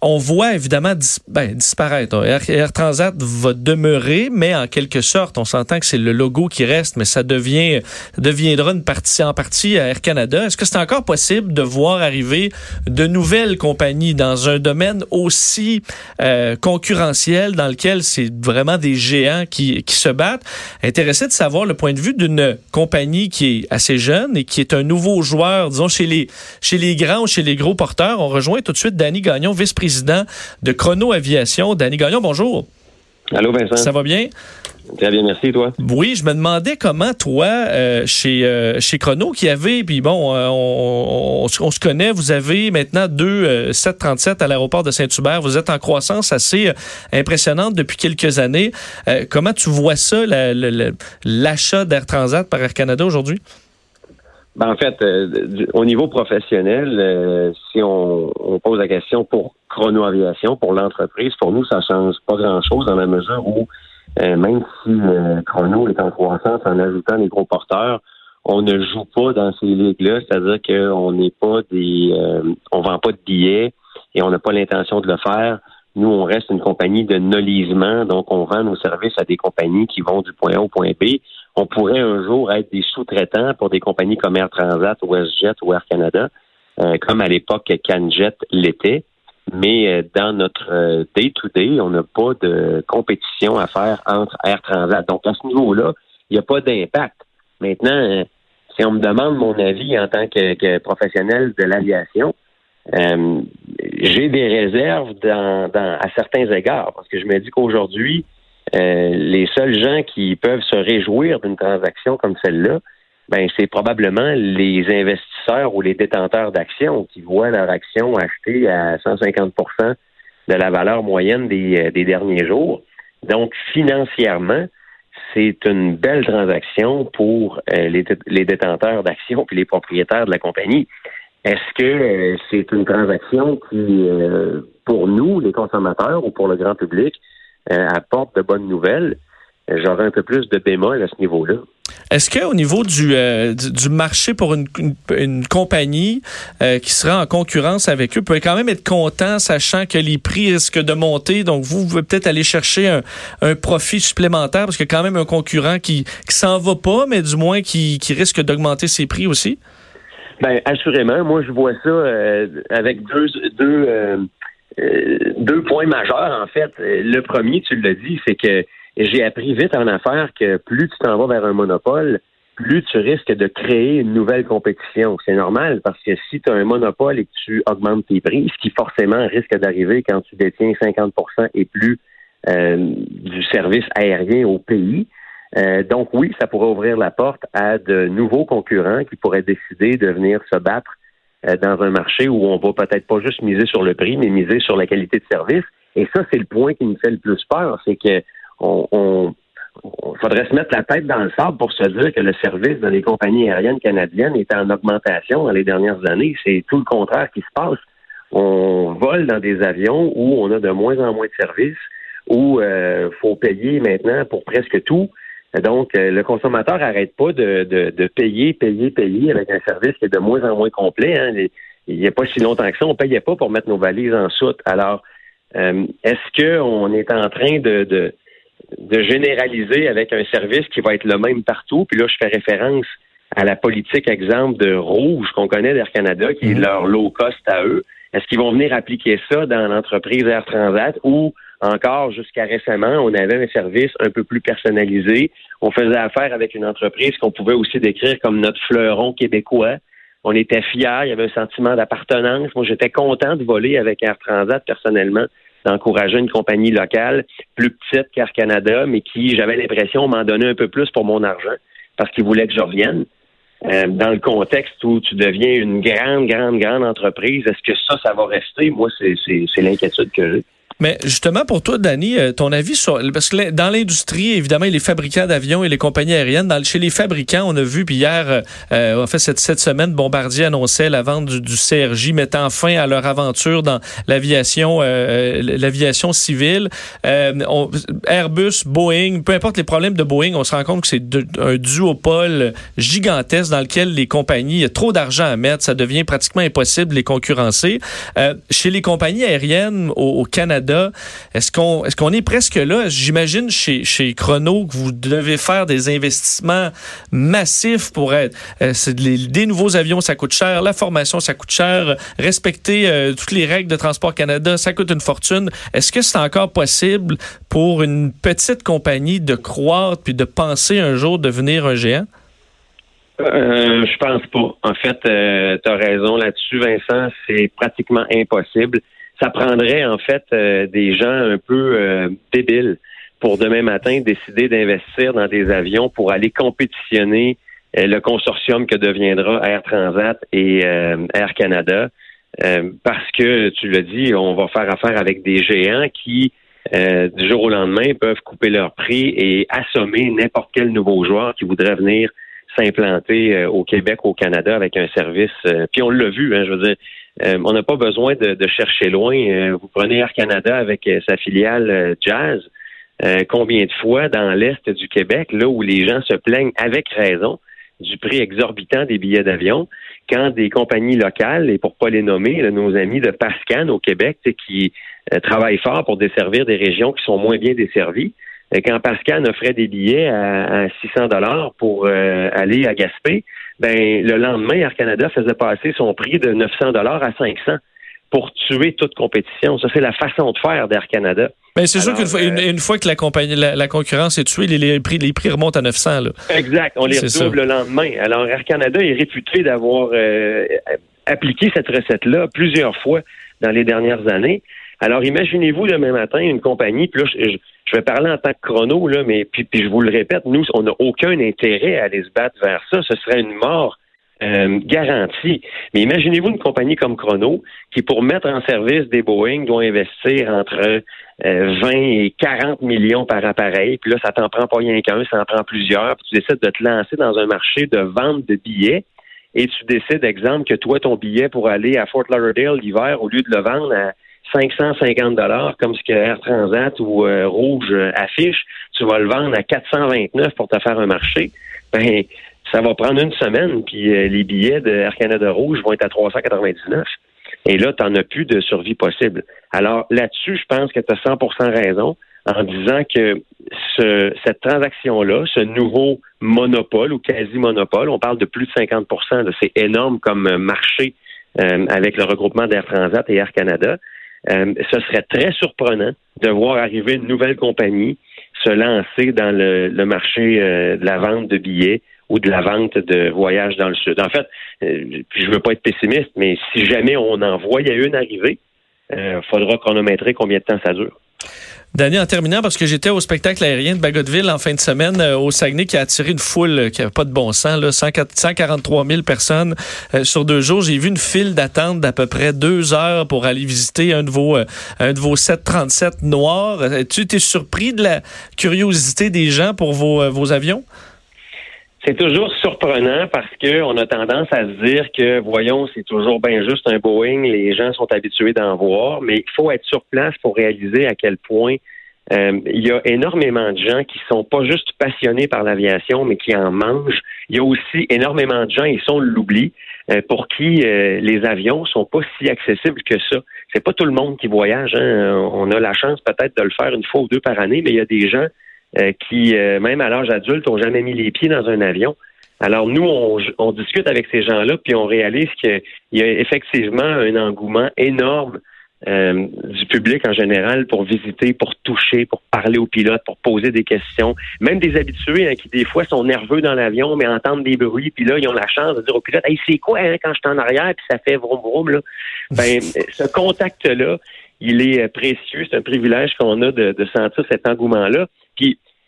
on voit évidemment ben, disparaître. Air, Transat va demeurer, mais en quelque sorte, on s'entend que c'est le logo qui reste, mais ça devient deviendra une partie en partie à Air Canada. Est-ce que c'est encore possible de voir arriver de nouvelles compagnies dans un domaine aussi euh, concurrentiel dans lequel c'est vraiment des géants qui, se battent? Intéressé de savoir le point de vue d'une compagnie qui est assez jeune et qui est un nouveau joueur, disons, chez les, chez les grands ou chez les gros porteurs. On rejoint tout de suite Danny Gagnon, vice-président de Chrono Aviation. Danny Gagnon, bonjour. Allô, Vincent. Ça va bien? Très bien, merci, toi. Oui, je me demandais comment, toi, euh, chez, euh, chez Chrono, qui avait, puis bon, euh, on, on, se connaît, vous avez maintenant deux 737 à l'aéroport de Saint-Hubert. Vous êtes en croissance assez impressionnante depuis quelques années. comment tu vois ça, l'achat d'Air Transat par Air Canada aujourd'hui? Ben, en fait, au niveau professionnel, si on, on, pose la question pour Chrono Aviation, pour l'entreprise, pour nous, ça change pas grand-chose dans la mesure où euh, même si euh, Chrono est en croissance en ajoutant les gros porteurs, on ne joue pas dans ces ligues-là, c'est-à-dire qu'on n'est pas des, euh, on vend pas de billets et on n'a pas l'intention de le faire. Nous, on reste une compagnie de nolisement, donc on vend nos services à des compagnies qui vont du point A au point B. On pourrait un jour être des sous-traitants pour des compagnies comme Air Transat, WestJet ou Air Canada, comme à l'époque CanJet l'était mais euh, dans notre euh, day-to-day, on n'a pas de compétition à faire entre Air Transat. Donc, à ce niveau-là, il n'y a pas d'impact. Maintenant, euh, si on me demande mon avis en tant que, professionnel de l'aviation, j'ai des réserves dans, à certains égards, parce que je me dis qu'aujourd'hui, les seuls gens qui peuvent se réjouir d'une transaction comme celle-là, ben c'est probablement les investisseurs ou les détenteurs d'actions qui voient leur action achetée à 150% de la valeur moyenne des, euh, des derniers jours. Donc, financièrement, c'est une belle transaction pour euh, les, détenteurs d'actions puis les propriétaires de la compagnie. Est-ce que euh, c'est une transaction qui, pour nous, les consommateurs ou pour le grand public, apporte de bonnes nouvelles? J'aurais un peu plus de bémol à ce niveau-là. Est-ce qu'au niveau du, euh, du, marché pour une, une, compagnie euh, qui sera en concurrence avec eux, peut quand même être content, sachant que les prix risquent de monter? Donc, vous, pouvez peut-être aller chercher un, un, profit supplémentaire parce a quand même un concurrent qui qui s'en va pas, mais du moins qui, qui risque d'augmenter ses prix aussi? Ben, assurément. Moi, je vois ça euh, avec deux, deux, deux points majeurs, en fait. Le premier, tu l'as dit, c'est que j'ai appris vite en affaires que plus tu t'en vas vers un monopole, plus tu risques de créer une nouvelle compétition. C'est normal parce que si tu as un monopole et que tu augmentes tes prix, ce qui forcément risque d'arriver quand tu détiens 50% et plus euh, du service aérien au pays. Euh, donc oui, ça pourrait ouvrir la porte à de nouveaux concurrents qui pourraient décider de venir se battre euh, dans un marché où on va peut-être pas juste miser sur le prix, mais miser sur la qualité de service. Et ça, c'est le point qui nous fait le plus peur, c'est que on, faudrait se mettre la tête dans le sable pour se dire que le service dans les compagnies aériennes canadiennes est en augmentation dans les dernières années. C'est tout le contraire qui se passe. On vole dans des avions où on a de moins en moins de services, où il euh, faut payer maintenant pour presque tout. Donc, euh, le consommateur n'arrête pas de, de, payer, payer, payer avec un service qui est de moins en moins complet. Hein. Il n'y a pas si longtemps que ça, on ne payait pas pour mettre nos valises en soute. Alors, euh, est-ce qu'on est en train de de généraliser avec un service qui va être le même partout. Puis là, je fais référence à la politique, exemple, de Rouge qu'on connaît d'Air Canada, qui est mhm. leur low cost à eux. Est-ce qu'ils vont venir appliquer ça dans l'entreprise Air Transat ou encore jusqu'à récemment, on avait un service un peu plus personnalisé. On faisait affaire avec une entreprise qu'on pouvait aussi décrire comme notre fleuron québécois. On était fiers, il y avait un sentiment d'appartenance. Moi, j'étais content de voler avec Air Transat personnellement d'encourager une compagnie locale plus petite qu'Air Canada, mais qui, j'avais l'impression, m'en donnait un peu plus pour mon argent parce qu'ils voulaient que je revienne. Euh, dans le contexte où tu deviens une grande, grande, grande entreprise, est-ce que ça, ça va rester? Moi, c'est l'inquiétude que j'ai. Mais justement, pour toi, Danny, euh, ton avis sur... Parce que dans l'industrie, évidemment, les fabricants d'avions et les compagnies aériennes, dans, chez les fabricants, on a vu, puis hier, euh, euh, en fait, cette, cette semaine, Bombardier annonçait la vente du, du, CRJ mettant fin à leur aventure dans l'aviation l'aviation civile. Airbus, Boeing, peu importe les problèmes de Boeing, on se rend compte que c'est un duopole gigantesque dans lequel les compagnies, il y a trop d'argent à mettre, ça devient pratiquement impossible de les concurrencer. chez les compagnies aériennes au, au Canada, est-ce qu'on est presque là? J'imagine chez, Chrono que vous devez faire des investissements massifs pour être. Euh, des nouveaux avions, ça coûte cher. La formation, ça coûte cher. Respecter euh, toutes les règles de Transport Canada, ça coûte une fortune. Est-ce que c'est encore possible pour une petite compagnie de croître puis de penser un jour devenir un géant? Euh, je pense pas. En fait, tu as raison là-dessus, Vincent. C'est pratiquement impossible ça prendrait en fait euh, des gens un peu euh, débiles pour demain matin décider d'investir dans des avions pour aller compétitionner euh, le consortium que deviendra Air Transat et Air Canada. parce que, tu l'as dit, on va faire affaire avec des géants qui, du jour au lendemain, peuvent couper leur prix et assommer n'importe quel nouveau joueur qui voudrait venir s'implanter au Québec, au Canada, avec un service. puis on l'a vu, hein, je veux dire, euh, on n'a pas besoin de, chercher loin. Euh, vous prenez Air Canada avec euh, sa filiale Jazz. combien de fois dans l'Est du Québec, là où les gens se plaignent avec raison du prix exorbitant des billets d'avion, quand des compagnies locales, et pour pas les nommer, nos amis de Pascan au Québec, qui travaillent fort pour desservir des régions qui sont moins bien desservies, quand Pascan offrait des billets à, 600 dollars pour aller à Gaspé, ben le lendemain, Air Canada faisait passer son prix de 900 dollars à 500 pour tuer toute compétition. Ça, c'est la façon de faire d'Air Canada. Mais ben, c'est sûr qu'une fois, euh, une, fois, que la compagnie, la, concurrence est tuée, les, prix, les prix remontent à 900. Là. Exact. On les retrouve le lendemain. Alors, Air Canada est réputé d'avoir euh, appliqué cette recette-là plusieurs fois dans les dernières années. Alors, imaginez-vous demain matin une compagnie, puis là, je, je vais parler en tant que chrono, là, mais puis, puis je vous le répète, nous, on n'a aucun intérêt à aller se battre vers ça. Ce serait une mort euh, garantie. Mais imaginez-vous une compagnie comme Chrono qui, pour mettre en service des Boeing, doit investir entre 20 euh, et 40 millions par appareil. Puis là, ça t'en prend pas rien qu'un, ça en prend plusieurs. Puis tu décides de te lancer dans un marché de vente de billets et tu décides, exemple, que toi, ton billet pour aller à Fort Lauderdale l'hiver, au lieu de le vendre à 550 dollars comme ce que Air Transat ou euh, Rouge euh, affiche, tu vas le vendre à 429 pour te faire un marché. Ben, ça va prendre une semaine, puis euh, les billets de Air Canada Rouge vont être à 399. Et là, tu n'en as plus de survie possible. Alors là-dessus, je pense que tu as 100% raison en disant que ce, cette transaction-là, ce nouveau monopole ou quasi-monopole, on parle de plus de 50% c'est énorme comme marché avec le regroupement d'Air Transat et Air Canada. Euh, ce serait très surprenant de voir arriver une nouvelle compagnie se lancer dans le, marché euh, de la vente de billets ou de la vente de voyages dans le sud. En fait, euh, je ne veux pas être pessimiste, mais si jamais on en voyait une arriver, il faudra chronométrer combien de temps ça dure. Danny, en terminant, parce que j'étais au spectacle aérien de Bagotville en fin de semaine euh, au Saguenay qui a attiré une foule euh, qui n'avait pas de bon sens, là, 143 000 personnes euh, sur deux jours. J'ai vu une file d'attente d'à peu près deux heures pour aller visiter un de vos, un de vos 737 noirs. Tu es surpris de la curiosité des gens pour vos avions? C'est toujours surprenant parce qu'on a tendance à se dire que, voyons, c'est toujours bien juste un Boeing, les gens sont habitués d'en voir, mais il faut être sur place pour réaliser à quel point euh, il y a énormément de gens qui sont pas juste passionnés par l'aviation, mais qui en mangent. Il y a aussi énormément de gens, ils sont l'oubli, euh, pour qui euh, les avions sont pas si accessibles que ça. C'est pas tout le monde qui voyage. Hein. On a la chance peut-être de le faire une fois ou deux par année, mais il y a des gens euh, qui, euh, même à l'âge adulte, ont jamais mis les pieds dans un avion. Alors nous, on, discute avec ces gens-là, puis on réalise qu'il y a effectivement un engouement énorme euh, du public en général pour visiter, pour toucher, pour parler aux pilotes, pour poser des questions. Même des habitués hein, qui des fois sont nerveux dans l'avion, mais entendent des bruits, puis là, ils ont la chance de dire au pilote Hey, c'est quoi hein, quand je suis en arrière, puis ça fait vroom vroom là. Ben, ce contact-là, il est précieux, c'est un privilège qu'on a de, de sentir cet engouement-là.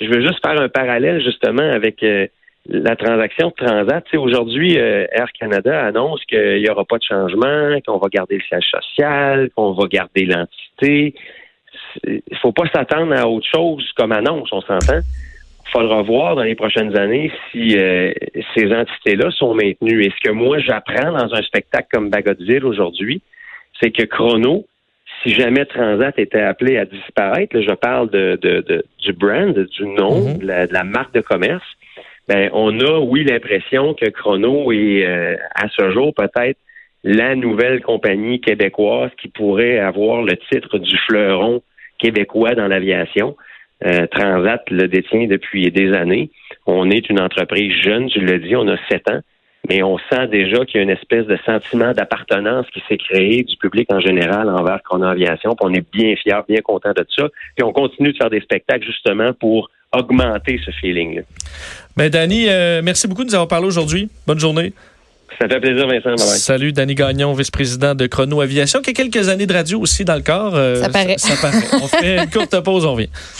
Je veux juste faire un parallèle justement avec euh, la transaction de Transat. Aujourd'hui, euh, Air Canada annonce qu'il n'y aura pas de changement, qu'on va garder le siège social, qu'on va garder l'entité. il faut pas s'attendre à autre chose comme annonce, on s'entend. Il faudra voir dans les prochaines années si euh, ces entités-là sont maintenues. Et ce que moi j'apprends dans un spectacle comme Bagotville aujourd'hui, c'est que Chrono, si jamais Transat était appelé à disparaître, je parle de, du brand, du nom, mm-hmm. de, la, marque de commerce, ben on a, oui, l'impression que Chrono est euh, à ce jour peut-être la nouvelle compagnie québécoise qui pourrait avoir le titre du fleuron québécois dans l'aviation. Euh, Transat le détient depuis des années. On est une entreprise jeune, tu l'as dit, on a sept ans, mais on sent déjà qu'il y a une espèce de sentiment d'appartenance qui s'est créé du public en général envers Chrono Aviation. Puis on est bien fiers, bien contents de ça. Puis on continue de faire des spectacles justement pour augmenter ce feeling-là. Ben, Danny, euh, merci beaucoup de nous avoir parlé aujourd'hui. Bonne journée. Ça fait plaisir, Vincent. Salut, Danny Gagnon, vice-président de Chrono Aviation, qui a quelques années de radio aussi dans le corps. Euh, ça paraît. Ça, ça paraît. on fait une courte pause, on vient.